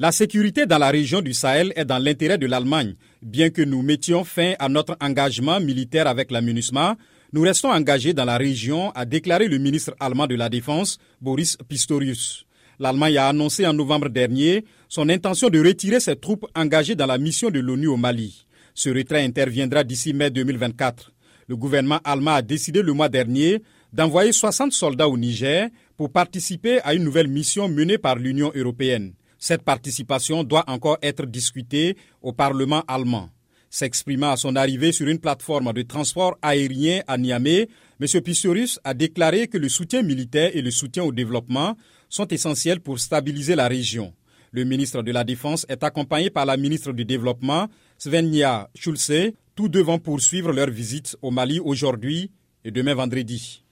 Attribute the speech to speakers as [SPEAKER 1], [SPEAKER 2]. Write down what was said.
[SPEAKER 1] La sécurité dans la région du Sahel est dans l'intérêt de l'Allemagne. Bien que nous mettions fin à notre engagement militaire avec la MINUSMA, nous restons engagés dans la région, a déclaré le ministre allemand de la Défense, Boris Pistorius. L'Allemagne a annoncé en novembre dernier son intention de retirer ses troupes engagées dans la mission de l'ONU au Mali. Ce retrait interviendra d'ici mai 2024. Le gouvernement allemand a décidé le mois dernier d'envoyer 60 soldats au Niger pour participer à une nouvelle mission menée par l'Union européenne. Cette participation doit encore être discutée au Parlement allemand. S'exprimant à son arrivée sur une plateforme de transport aérien à Niamey, M. Pistorius a déclaré que le soutien militaire et le soutien au développement sont essentiels pour stabiliser la région. Le ministre de la Défense est accompagné par la ministre du Développement, Svenja Schulze, tous devant poursuivre leur visite au Mali aujourd'hui et demain vendredi.